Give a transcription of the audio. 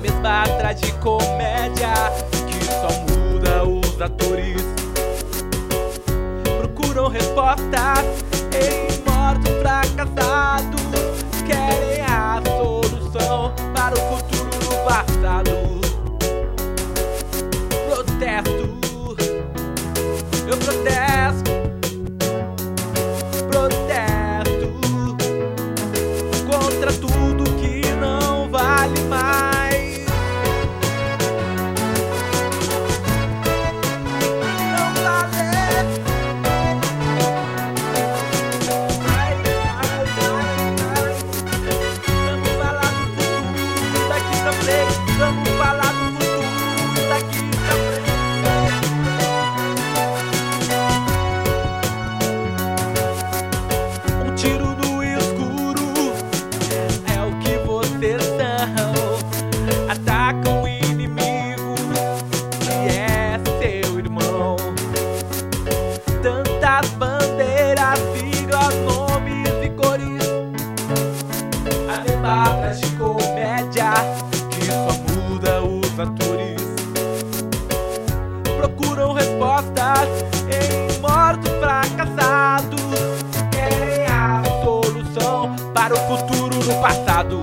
Mesma tragicomédia que só muda os atores. Procuram respostas em mortos fracassados. Querem a solução para o futuro do passado. Protesto, eu. Protesto em mortos fracassados. Querem a solução para o futuro do passado.